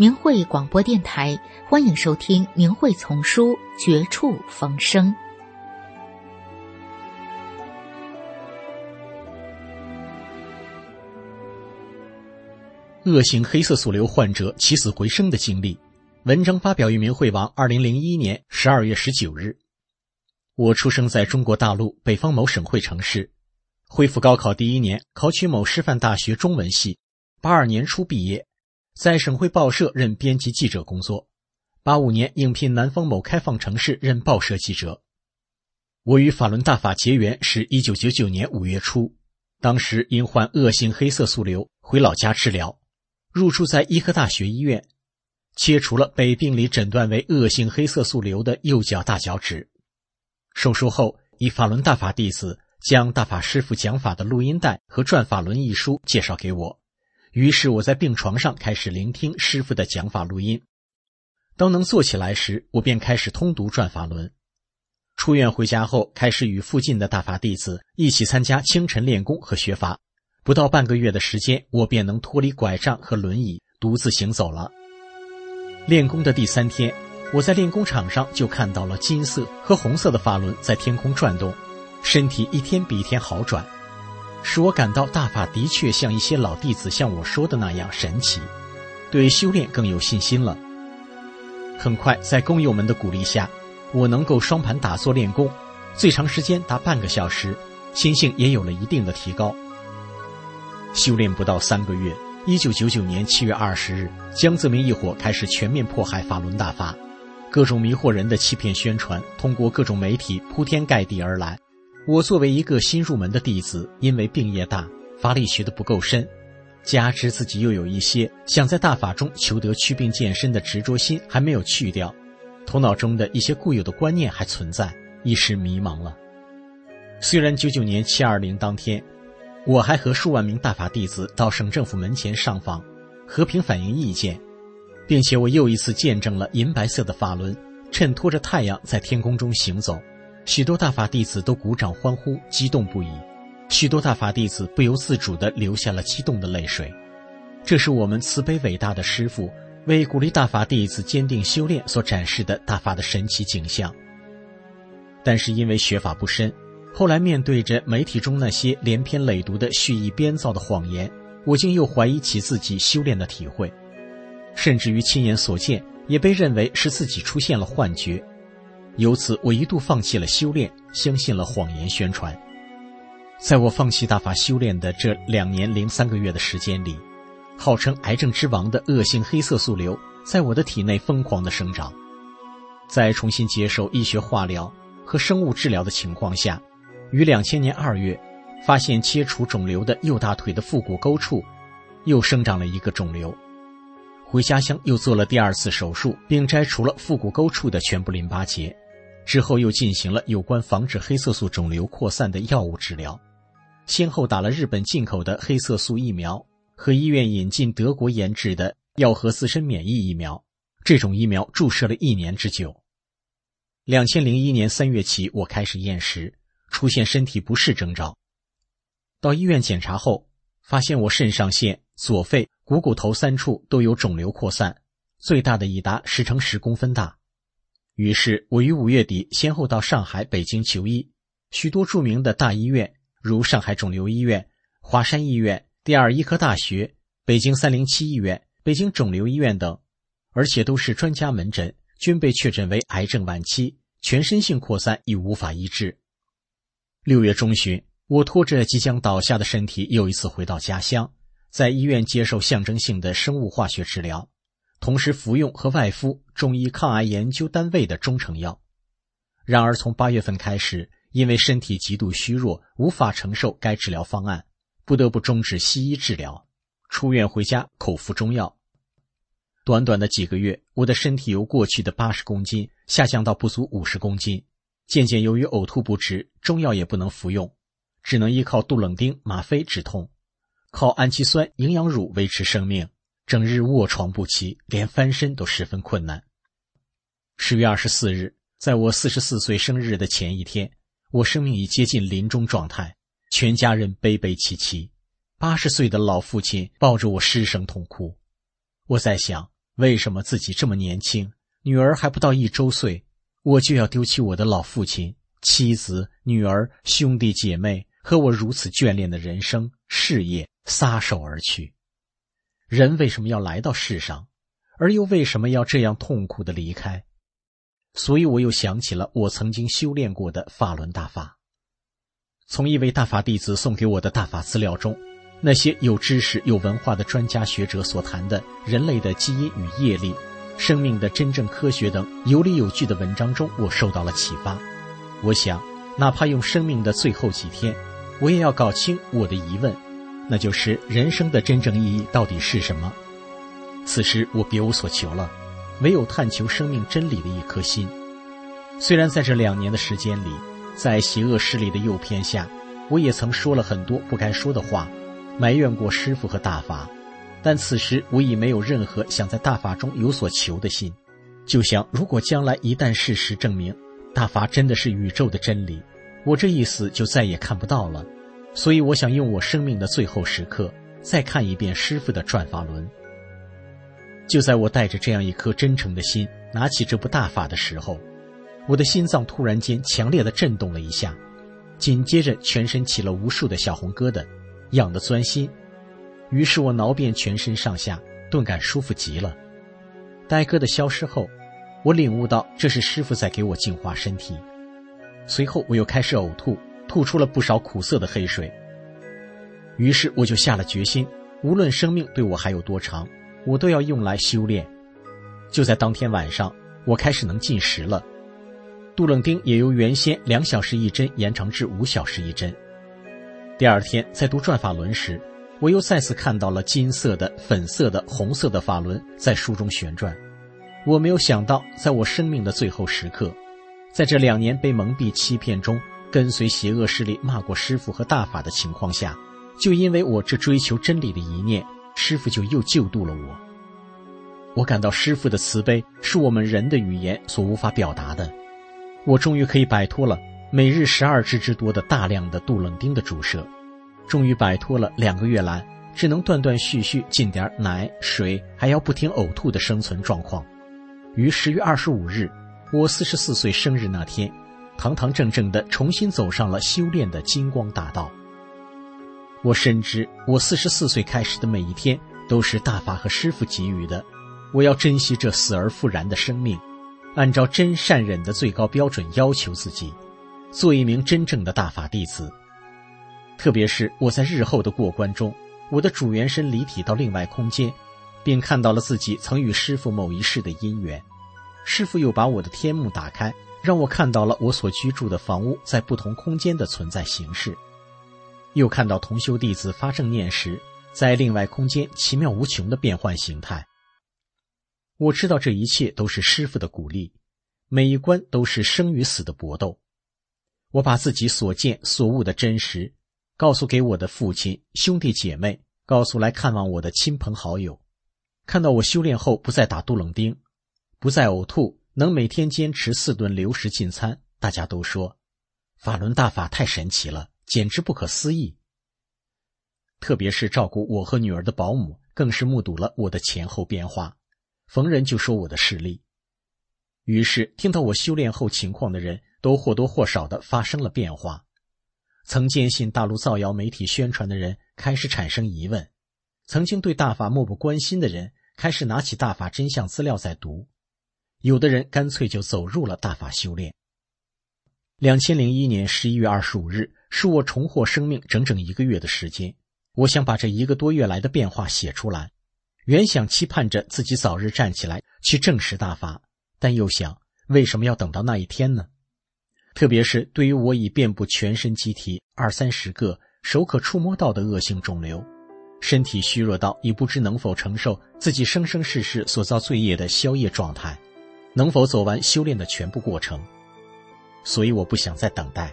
明慧广播电台，欢迎收听《明慧丛书·绝处逢生》。恶性黑色素瘤患者起死回生的经历，文章发表于明慧网，二零零一年十二月十九日。我出生在中国大陆北方某省会城市，恢复高考第一年，考取某师范大学中文系，八二年初毕业。在省会报社任编辑记者工作，八五年应聘南方某开放城市任报社记者。我与法轮大法结缘是一九九九年五月初，当时因患恶性黑色素瘤回老家治疗，入住在医科大学医院，切除了被病理诊断为恶性黑色素瘤的右脚大脚趾。手术后，以法轮大法弟子将大法师父讲法的录音带和《转法轮》一书介绍给我。于是我在病床上开始聆听师傅的讲法录音。当能坐起来时，我便开始通读《转法轮》。出院回家后，开始与附近的大法弟子一起参加清晨练功和学法。不到半个月的时间，我便能脱离拐杖和轮椅，独自行走了。练功的第三天，我在练功场上就看到了金色和红色的法轮在天空转动，身体一天比一天好转。使我感到大法的确像一些老弟子向我说的那样神奇，对修炼更有信心了。很快，在工友们的鼓励下，我能够双盘打坐练功，最长时间达半个小时，心性也有了一定的提高。修炼不到三个月，一九九九年七月二十日，江泽民一伙开始全面迫害法轮大法，各种迷惑人的欺骗宣传通过各种媒体铺天盖地而来。我作为一个新入门的弟子，因为病业大，法理学的不够深，加之自己又有一些想在大法中求得祛病健身的执着心还没有去掉，头脑中的一些固有的观念还存在，一时迷茫了。虽然九九年七二零当天，我还和数万名大法弟子到省政府门前上访，和平反映意见，并且我又一次见证了银白色的法轮衬托着太阳在天空中行走。许多大法弟子都鼓掌欢呼，激动不已。许多大法弟子不由自主地流下了激动的泪水。这是我们慈悲伟大的师父为鼓励大法弟子坚定修炼所展示的大法的神奇景象。但是因为学法不深，后来面对着媒体中那些连篇累牍的蓄意编造的谎言，我竟又怀疑起自己修炼的体会，甚至于亲眼所见也被认为是自己出现了幻觉。由此，我一度放弃了修炼，相信了谎言宣传。在我放弃大法修炼的这两年零三个月的时间里，号称癌症之王的恶性黑色素瘤在我的体内疯狂的生长。在重新接受医学化疗和生物治疗的情况下，于两千年二月，发现切除肿瘤的右大腿的腹股沟处，又生长了一个肿瘤。回家乡又做了第二次手术，并摘除了腹股沟处的全部淋巴结。之后又进行了有关防止黑色素肿瘤扩散的药物治疗，先后打了日本进口的黑色素疫苗和医院引进德国研制的药和自身免疫疫苗。这种疫苗注射了一年之久。两千零一年三月起，我开始厌食，出现身体不适征兆。到医院检查后，发现我肾上腺、左肺、股骨头三处都有肿瘤扩散，最大的已达十乘十公分大。于是，我于五月底先后到上海、北京求医，许多著名的大医院，如上海肿瘤医院、华山医院、第二医科大学、北京三零七医院、北京肿瘤医院等，而且都是专家门诊，均被确诊为癌症晚期，全身性扩散已无法医治。六月中旬，我拖着即将倒下的身体，又一次回到家乡，在医院接受象征性的生物化学治疗。同时服用和外敷中医抗癌研究单位的中成药，然而从八月份开始，因为身体极度虚弱，无法承受该治疗方案，不得不终止西医治疗，出院回家口服中药。短短的几个月，我的身体由过去的八十公斤下降到不足五十公斤，渐渐由于呕吐不止，中药也不能服用，只能依靠杜冷丁、吗啡止痛，靠氨基酸、营养乳维持生命，整日卧床不起，连翻身都十分困难。十月二十四日，在我四十四岁生日的前一天，我生命已接近临终状态，全家人悲悲戚戚，八十岁的老父亲抱着我失声痛哭。我在想。为什么自己这么年轻，女儿还不到一周岁，我就要丢弃我的老父亲、妻子、女儿、兄弟姐妹和我如此眷恋的人生事业，撒手而去？人为什么要来到世上，而又为什么要这样痛苦的离开？所以我又想起了我曾经修炼过的法轮大法。从一位大法弟子送给我的大法资料中。那些有知识、有文化的专家学者所谈的人类的基因与业力、生命的真正科学等有理有据的文章中，我受到了启发。我想，哪怕用生命的最后几天，我也要搞清我的疑问，那就是人生的真正意义到底是什么。此时我别无所求了，唯有探求生命真理的一颗心。虽然在这两年的时间里，在邪恶势力的诱骗下，我也曾说了很多不该说的话。埋怨过师傅和大法，但此时我已没有任何想在大法中有所求的心。就想，如果将来一旦事实证明大法真的是宇宙的真理，我这一死就再也看不到了。所以，我想用我生命的最后时刻再看一遍师傅的转法轮。就在我带着这样一颗真诚的心拿起这部大法的时候，我的心脏突然间强烈的震动了一下，紧接着全身起了无数的小红疙瘩。痒得钻心，于是我挠遍全身上下，顿感舒服极了。呆疙瘩消失后，我领悟到这是师傅在给我净化身体。随后我又开始呕吐，吐出了不少苦涩的黑水。于是我就下了决心，无论生命对我还有多长，我都要用来修炼。就在当天晚上，我开始能进食了。杜冷丁也由原先两小时一针延长至五小时一针。第二天在读转法轮时，我又再次看到了金色的、粉色的、红色的法轮在书中旋转。我没有想到，在我生命的最后时刻，在这两年被蒙蔽欺骗中，跟随邪恶势力骂过师傅和大法的情况下，就因为我这追求真理的一念，师傅就又救度了我。我感到师傅的慈悲是我们人的语言所无法表达的。我终于可以摆脱了。每日十二支之多的大量的杜冷丁的注射，终于摆脱了两个月来只能断断续续进点奶水，还要不停呕吐的生存状况。于十月二十五日，我四十四岁生日那天，堂堂正正的重新走上了修炼的金光大道。我深知，我四十四岁开始的每一天都是大法和师傅给予的，我要珍惜这死而复燃的生命，按照真善忍的最高标准要求自己。做一名真正的大法弟子，特别是我在日后的过关中，我的主元身离体到另外空间，并看到了自己曾与师傅某一世的因缘。师傅又把我的天幕打开，让我看到了我所居住的房屋在不同空间的存在形式，又看到同修弟子发正念时，在另外空间奇妙无穷的变换形态。我知道这一切都是师傅的鼓励，每一关都是生与死的搏斗。我把自己所见所悟的真实，告诉给我的父亲、兄弟姐妹，告诉来看望我的亲朋好友。看到我修炼后不再打杜冷丁，不再呕吐，能每天坚持四顿流食进餐，大家都说法轮大法太神奇了，简直不可思议。特别是照顾我和女儿的保姆，更是目睹了我的前后变化，逢人就说我的视力。于是听到我修炼后情况的人。都或多或少的发生了变化，曾坚信大陆造谣媒体宣传的人开始产生疑问，曾经对大法漠不关心的人开始拿起大法真相资料在读，有的人干脆就走入了大法修炼。两千零一年十一月二十五日是我重获生命整整一个月的时间，我想把这一个多月来的变化写出来，原想期盼着自己早日站起来去证实大法，但又想为什么要等到那一天呢？特别是对于我已遍布全身机体二三十个手可触摸到的恶性肿瘤，身体虚弱到已不知能否承受自己生生世世所造罪业的消业状态，能否走完修炼的全部过程。所以我不想再等待，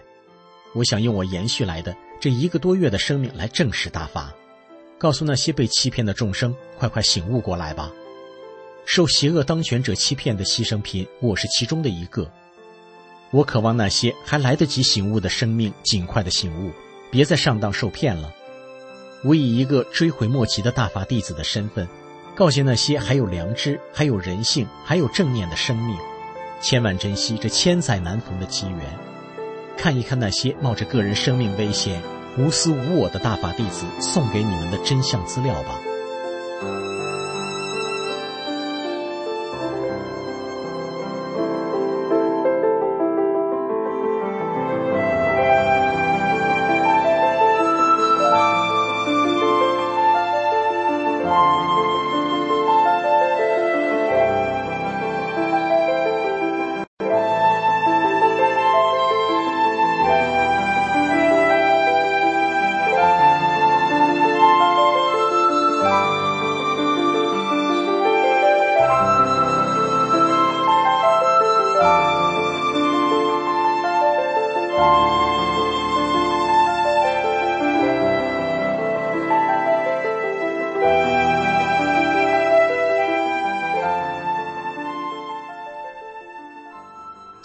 我想用我延续来的这一个多月的生命来正视大法，告诉那些被欺骗的众生，快快醒悟过来吧！受邪恶当权者欺骗的牺牲品，我是其中的一个。我渴望那些还来得及醒悟的生命尽快的醒悟，别再上当受骗了。我以一个追悔莫及的大法弟子的身份，告诫那些还有良知、还有人性、还有正念的生命，千万珍惜这千载难逢的机缘。看一看那些冒着个人生命危险、无私无我的大法弟子送给你们的真相资料吧。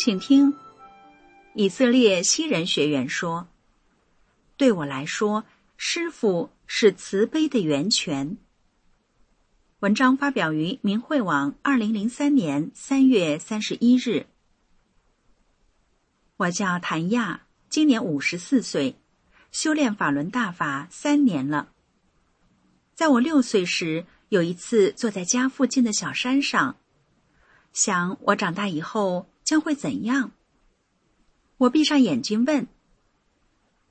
请听，以色列西人学员说：“对我来说，师傅是慈悲的源泉。”文章发表于明慧网，二零零三年三月三十一日。我叫谭亚，今年五十四岁，修炼法轮大法三年了。在我六岁时，有一次坐在家附近的小山上，想我长大以后。将会怎样？我闭上眼睛问：“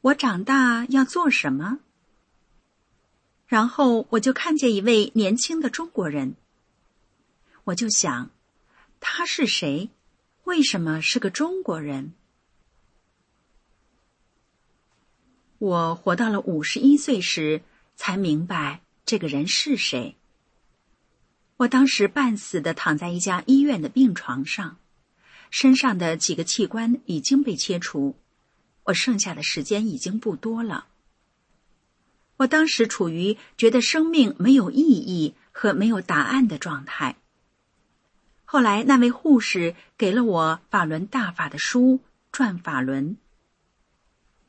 我长大要做什么？”然后我就看见一位年轻的中国人。我就想，他是谁？为什么是个中国人？我活到了五十一岁时，才明白这个人是谁。我当时半死的躺在一家医院的病床上。身上的几个器官已经被切除，我剩下的时间已经不多了。我当时处于觉得生命没有意义和没有答案的状态。后来那位护士给了我法轮大法的书《转法轮》，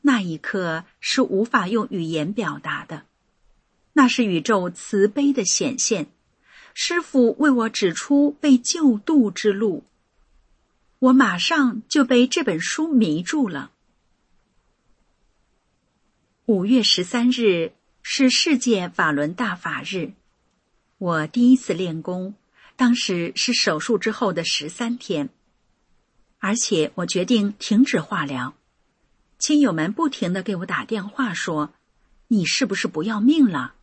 那一刻是无法用语言表达的，那是宇宙慈悲的显现。师傅为我指出被救度之路。我马上就被这本书迷住了。五月十三日是世界法轮大法日，我第一次练功，当时是手术之后的十三天，而且我决定停止化疗。亲友们不停的给我打电话说：“你是不是不要命了？”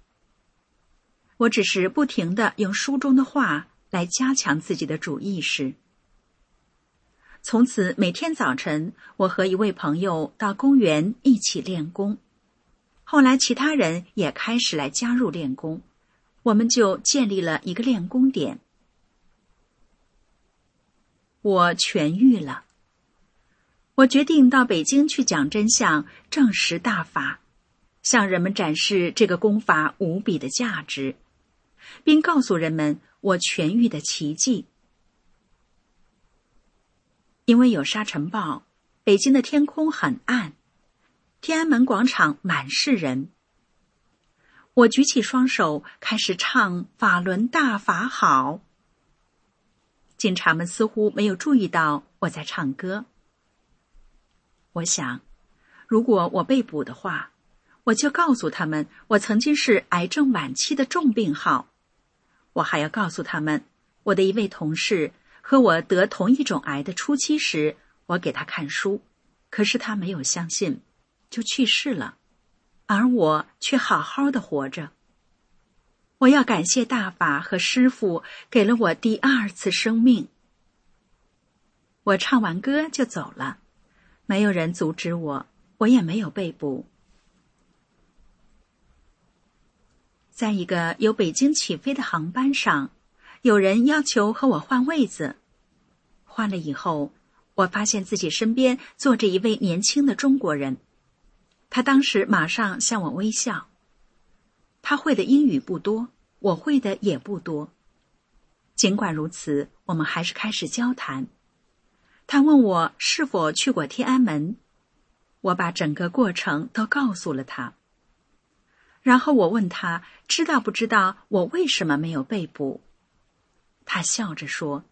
我只是不停的用书中的话来加强自己的主意识。从此，每天早晨，我和一位朋友到公园一起练功。后来，其他人也开始来加入练功，我们就建立了一个练功点。我痊愈了，我决定到北京去讲真相，证实大法，向人们展示这个功法无比的价值，并告诉人们我痊愈的奇迹。因为有沙尘暴，北京的天空很暗，天安门广场满是人。我举起双手，开始唱《法轮大法好》。警察们似乎没有注意到我在唱歌。我想，如果我被捕的话，我就告诉他们我曾经是癌症晚期的重病号。我还要告诉他们，我的一位同事。和我得同一种癌的初期时，我给他看书，可是他没有相信，就去世了，而我却好好的活着。我要感谢大法和师傅给了我第二次生命。我唱完歌就走了，没有人阻止我，我也没有被捕。在一个由北京起飞的航班上，有人要求和我换位子。换了以后，我发现自己身边坐着一位年轻的中国人，他当时马上向我微笑。他会的英语不多，我会的也不多。尽管如此，我们还是开始交谈。他问我是否去过天安门，我把整个过程都告诉了他。然后我问他知道不知道我为什么没有被捕。他笑着说：“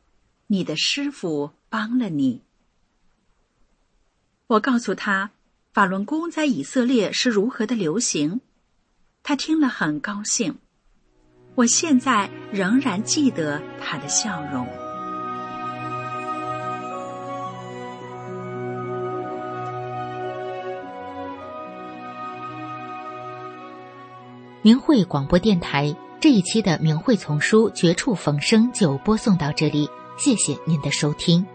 你的师傅帮了你。”我告诉他法轮功在以色列是如何的流行。他听了很高兴，我现在仍然记得他的笑容。明慧广播电台这一期的明慧丛书《绝处逢生》就播送到这里，谢谢您的收听。